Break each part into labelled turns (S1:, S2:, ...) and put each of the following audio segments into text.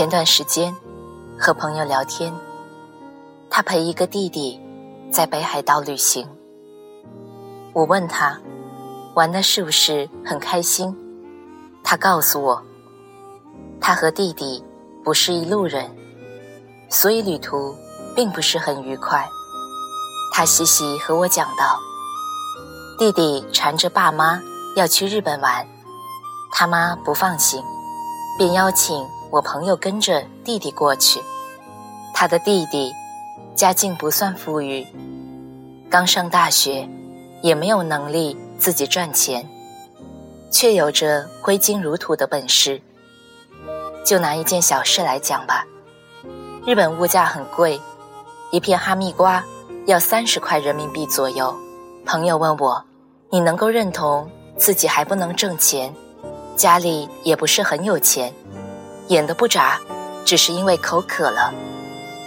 S1: 前段时间，和朋友聊天，他陪一个弟弟在北海道旅行。我问他，玩的是不是很开心？他告诉我，他和弟弟不是一路人，所以旅途并不是很愉快。他细细和我讲道，弟弟缠着爸妈要去日本玩，他妈不放心，便邀请。我朋友跟着弟弟过去，他的弟弟家境不算富裕，刚上大学，也没有能力自己赚钱，却有着挥金如土的本事。就拿一件小事来讲吧，日本物价很贵，一片哈密瓜要三十块人民币左右。朋友问我：“你能够认同自己还不能挣钱，家里也不是很有钱？”眼都不眨，只是因为口渴了，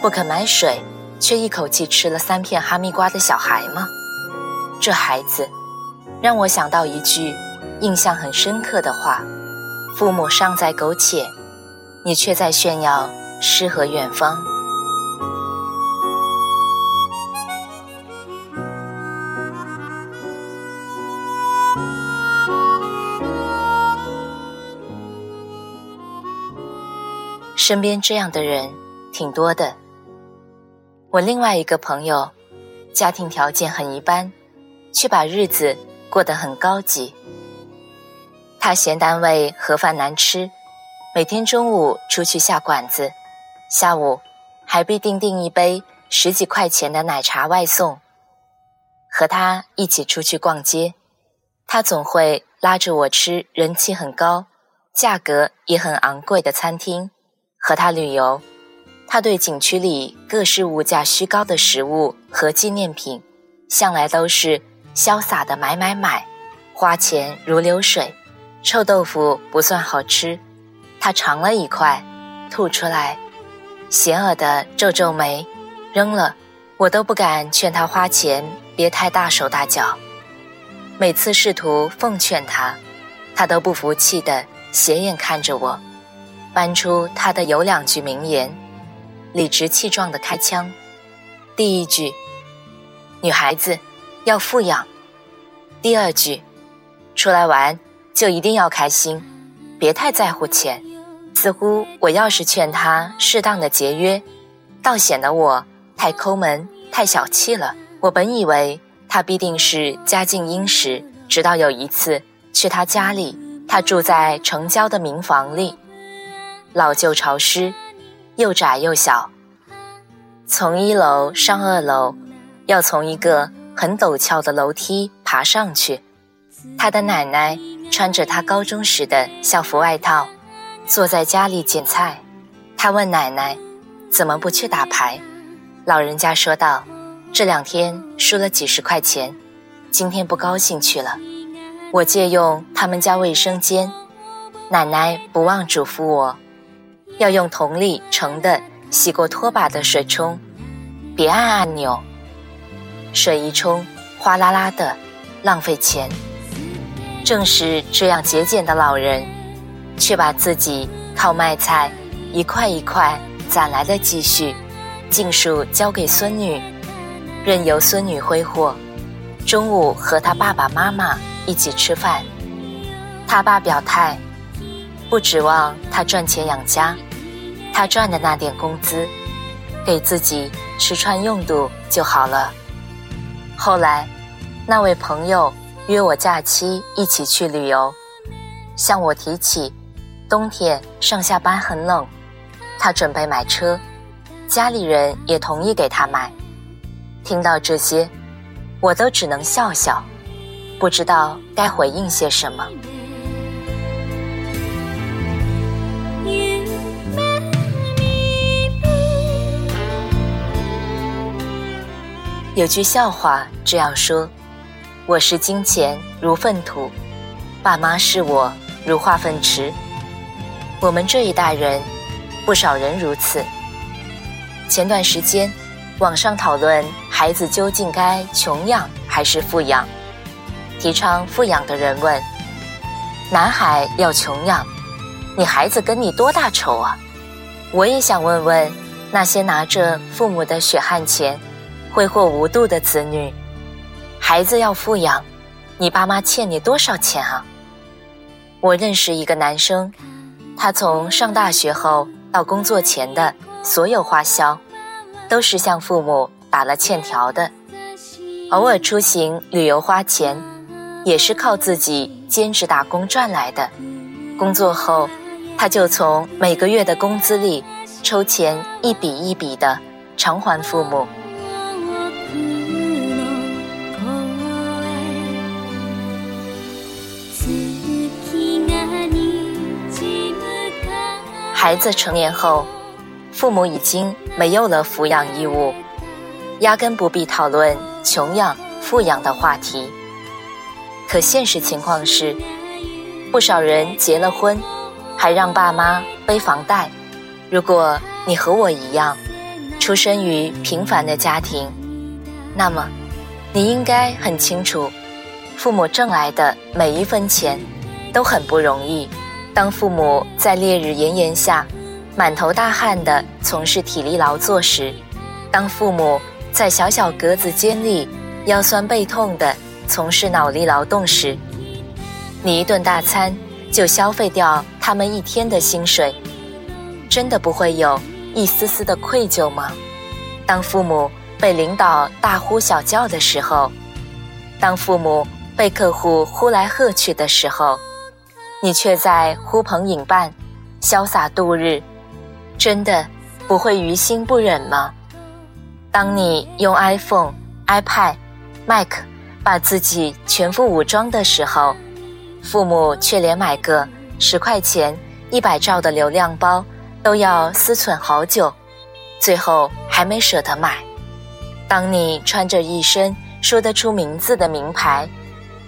S1: 不肯买水，却一口气吃了三片哈密瓜的小孩吗？这孩子，让我想到一句印象很深刻的话：父母尚在苟且，你却在炫耀诗和远方。身边这样的人挺多的。我另外一个朋友，家庭条件很一般，却把日子过得很高级。他嫌单位盒饭难吃，每天中午出去下馆子，下午还必定订一杯十几块钱的奶茶外送。和他一起出去逛街，他总会拉着我吃人气很高、价格也很昂贵的餐厅。和他旅游，他对景区里各式物价虚高的食物和纪念品，向来都是潇洒的买买买，花钱如流水。臭豆腐不算好吃，他尝了一块，吐出来，邪恶的皱皱眉，扔了。我都不敢劝他花钱，别太大手大脚。每次试图奉劝他，他都不服气的斜眼看着我。搬出他的有两句名言，理直气壮的开枪。第一句，女孩子要富养；第二句，出来玩就一定要开心，别太在乎钱。似乎我要是劝他适当的节约，倒显得我太抠门、太小气了。我本以为他必定是家境殷实，直到有一次去他家里，他住在城郊的民房里。老旧潮湿，又窄又小。从一楼上二楼，要从一个很陡峭的楼梯爬上去。他的奶奶穿着他高中时的校服外套，坐在家里捡菜。他问奶奶：“怎么不去打牌？”老人家说道：“这两天输了几十块钱，今天不高兴去了。”我借用他们家卫生间，奶奶不忘嘱咐我。要用桶里盛的洗过拖把的水冲，别按按钮，水一冲哗啦啦的，浪费钱。正是这样节俭的老人，却把自己靠卖菜一块一块攒来的积蓄，尽数交给孙女，任由孙女挥霍。中午和他爸爸妈妈一起吃饭，他爸表态。不指望他赚钱养家，他赚的那点工资，给自己吃穿用度就好了。后来，那位朋友约我假期一起去旅游，向我提起冬天上下班很冷，他准备买车，家里人也同意给他买。听到这些，我都只能笑笑，不知道该回应些什么。有句笑话这样说：“我视金钱如粪土，爸妈视我如化粪池。”我们这一代人，不少人如此。前段时间，网上讨论孩子究竟该穷养还是富养，提倡富养的人问：“男孩要穷养，你孩子跟你多大仇啊？”我也想问问那些拿着父母的血汗钱。挥霍无度的子女，孩子要富养，你爸妈欠你多少钱啊？我认识一个男生，他从上大学后到工作前的所有花销，都是向父母打了欠条的。偶尔出行旅游花钱，也是靠自己兼职打工赚来的。工作后，他就从每个月的工资里抽钱一笔一笔的偿还父母。孩子成年后，父母已经没有了抚养义务，压根不必讨论穷养、富养的话题。可现实情况是，不少人结了婚，还让爸妈背房贷。如果你和我一样，出生于平凡的家庭，那么你应该很清楚，父母挣来的每一分钱都很不容易。当父母在烈日炎炎下满头大汗地从事体力劳作时，当父母在小小格子间里腰酸背痛地从事脑力劳动时，你一顿大餐就消费掉他们一天的薪水，真的不会有一丝丝的愧疚吗？当父母被领导大呼小叫的时候，当父母被客户呼来喝去的时候。你却在呼朋引伴，潇洒度日，真的不会于心不忍吗？当你用 iPhone、iPad、Mac 把自己全副武装的时候，父母却连买个十块钱、一百兆的流量包都要思忖好久，最后还没舍得买。当你穿着一身说得出名字的名牌，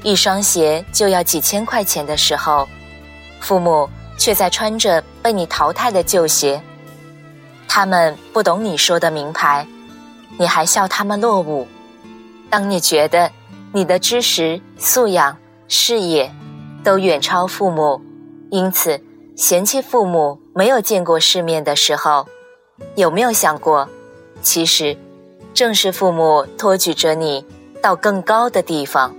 S1: 一双鞋就要几千块钱的时候，父母却在穿着被你淘汰的旧鞋，他们不懂你说的名牌，你还笑他们落伍。当你觉得你的知识素养、视野都远超父母，因此嫌弃父母没有见过世面的时候，有没有想过，其实正是父母托举着你到更高的地方，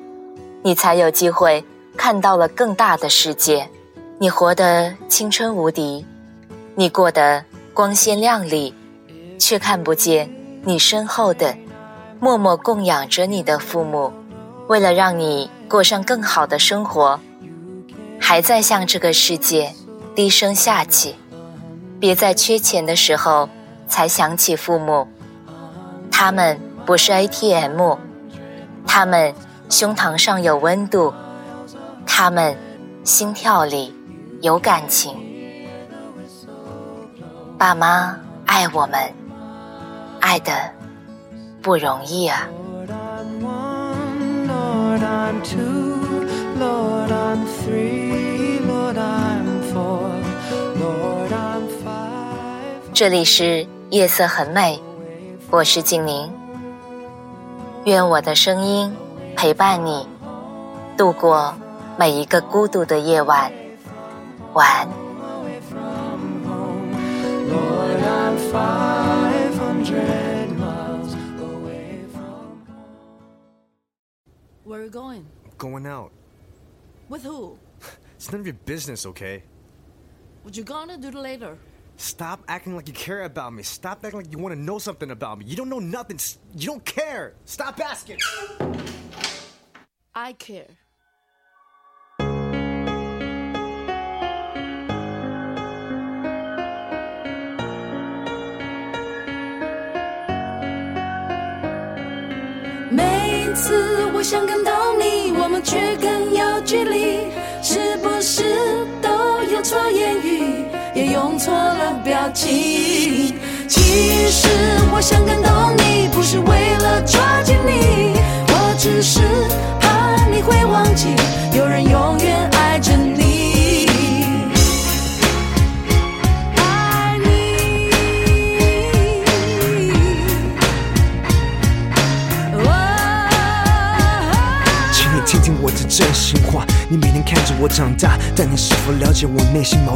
S1: 你才有机会看到了更大的世界。你活得青春无敌，你过得光鲜亮丽，却看不见你身后的默默供养着你的父母，为了让你过上更好的生活，还在向这个世界低声下气。别在缺钱的时候才想起父母，他们不是 ATM，他们胸膛上有温度，他们心跳里。有感情，爸妈爱我们，爱的不容易啊。这里是夜色很美，我是静宁，愿我的声音陪伴你度过每一个孤独的夜晚。晚。
S2: Where are you going?
S3: Going out.
S2: With who?
S3: It's none of your business, okay?
S2: What you gonna do later?
S3: Stop acting like you care about me. Stop acting like you want to know something about me. You don't know nothing. You don't care. Stop asking.
S2: I care. 次我想感动你，我们却更有距离，是不是都用错言语，也用错了表情？其实我想感动你，不是为了抓紧你，我只是怕你会忘记，
S4: 听我的真心话。你每天看着我长大，但你是否了解我内心矛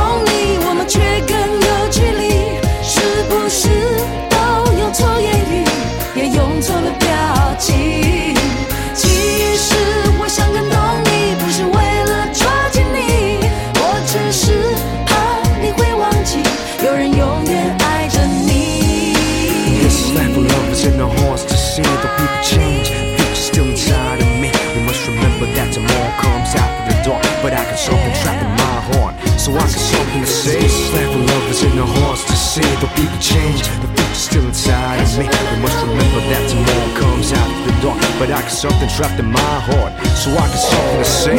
S4: people change. The future still inside of me. We must remember that tomorrow comes after the dark. But I got something trapped in my heart, so I got something to say.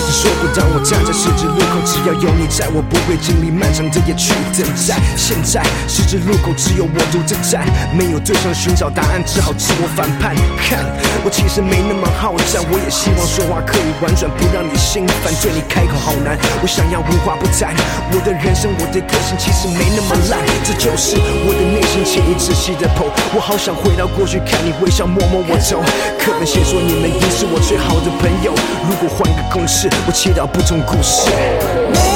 S4: 曾说过，当我站在十字路口，只要有你在，我不会经历漫长的夜去等待。现在十字路口只有我独自站，没有对象寻找答案，只好自我反叛。看，我其实没那么好战，我也希望说话可以婉转，不让你心烦。对你开口好难，我想要无话不谈。我的人生，我的个性其实没那么烂，这就是我的内心，请你仔细的剖。我好想回到过去，看你微笑，摸摸我头。课本写说你们已是我最好的朋友，如果换个公式，我切掉不同故事。